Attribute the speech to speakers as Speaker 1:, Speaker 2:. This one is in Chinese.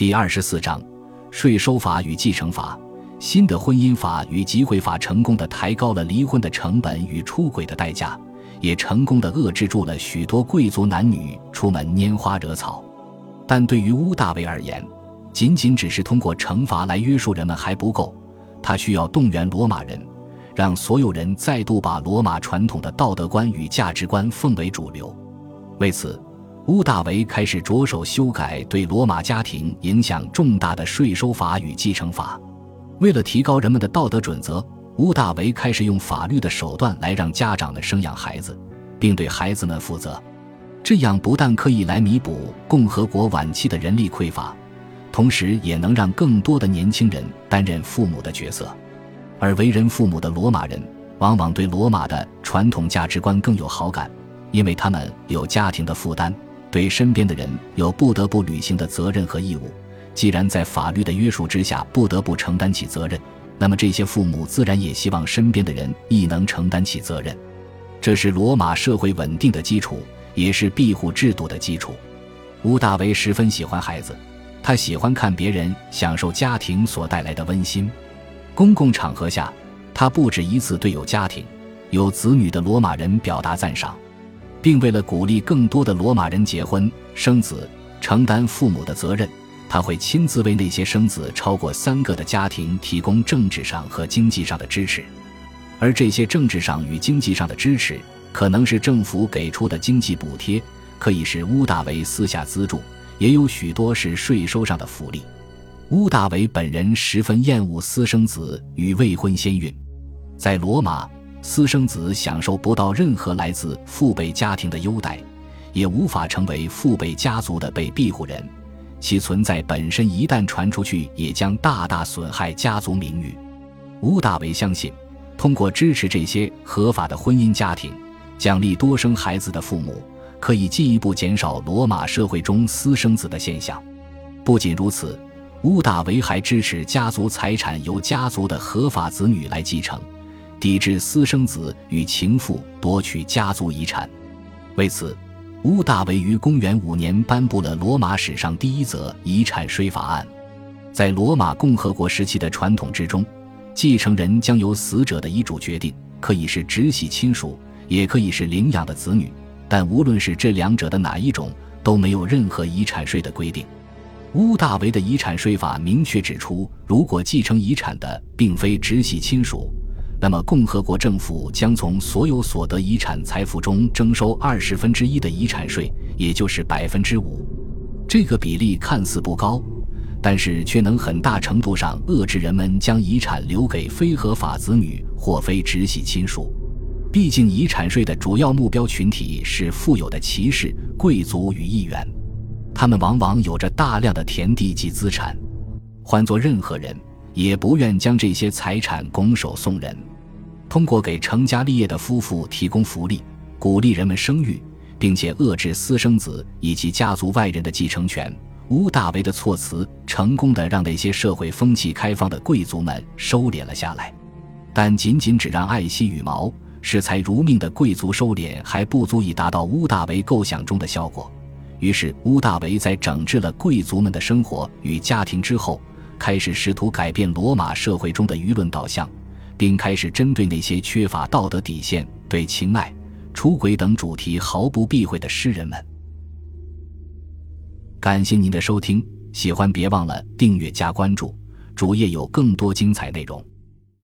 Speaker 1: 第二十四章：税收法与继承法。新的婚姻法与集会法成功的抬高了离婚的成本与出轨的代价，也成功的遏制住了许多贵族男女出门拈花惹草。但对于屋大维而言，仅仅只是通过惩罚来约束人们还不够，他需要动员罗马人，让所有人再度把罗马传统的道德观与价值观奉为主流。为此，屋大维开始着手修改对罗马家庭影响重大的税收法与继承法。为了提高人们的道德准则，屋大维开始用法律的手段来让家长们生养孩子，并对孩子们负责。这样不但可以来弥补共和国晚期的人力匮乏，同时也能让更多的年轻人担任父母的角色。而为人父母的罗马人往往对罗马的传统价值观更有好感，因为他们有家庭的负担，对身边的人有不得不履行的责任和义务。既然在法律的约束之下不得不承担起责任，那么这些父母自然也希望身边的人亦能承担起责任。这是罗马社会稳定的基础，也是庇护制度的基础。吴大维十分喜欢孩子，他喜欢看别人享受家庭所带来的温馨。公共场合下，他不止一次对有家庭、有子女的罗马人表达赞赏，并为了鼓励更多的罗马人结婚生子，承担父母的责任。他会亲自为那些生子超过三个的家庭提供政治上和经济上的支持，而这些政治上与经济上的支持，可能是政府给出的经济补贴，可以是屋大维私下资助，也有许多是税收上的福利。屋大维本人十分厌恶私生子与未婚先孕，在罗马，私生子享受不到任何来自父辈家庭的优待，也无法成为父辈家族的被庇护人。其存在本身一旦传出去，也将大大损害家族名誉。屋大维相信，通过支持这些合法的婚姻家庭，奖励多生孩子的父母，可以进一步减少罗马社会中私生子的现象。不仅如此，屋大维还支持家族财产由家族的合法子女来继承，抵制私生子与情妇夺取家族遗产。为此。屋大维于公元五年颁布了罗马史上第一则遗产税法案。在罗马共和国时期的传统之中，继承人将由死者的遗嘱决定，可以是直系亲属，也可以是领养的子女。但无论是这两者的哪一种，都没有任何遗产税的规定。屋大维的遗产税法明确指出，如果继承遗产的并非直系亲属。那么，共和国政府将从所有所得遗产财富中征收二十分之一的遗产税，也就是百分之五。这个比例看似不高，但是却能很大程度上遏制人们将遗产留给非合法子女或非直系亲属。毕竟，遗产税的主要目标群体是富有的骑士、贵族与议员，他们往往有着大量的田地及资产，换做任何人也不愿将这些财产拱手送人。通过给成家立业的夫妇提供福利，鼓励人们生育，并且遏制私生子以及家族外人的继承权，屋大维的措辞成功的让那些社会风气开放的贵族们收敛了下来。但仅仅只让爱惜羽毛、视财如命的贵族收敛还不足以达到屋大维构想中的效果。于是，屋大维在整治了贵族们的生活与家庭之后，开始试图改变罗马社会中的舆论导向。并开始针对那些缺乏道德底线、对情爱、出轨等主题毫不避讳的诗人们。感谢您的收听，喜欢别忘了订阅加关注，主页有更多精彩内容。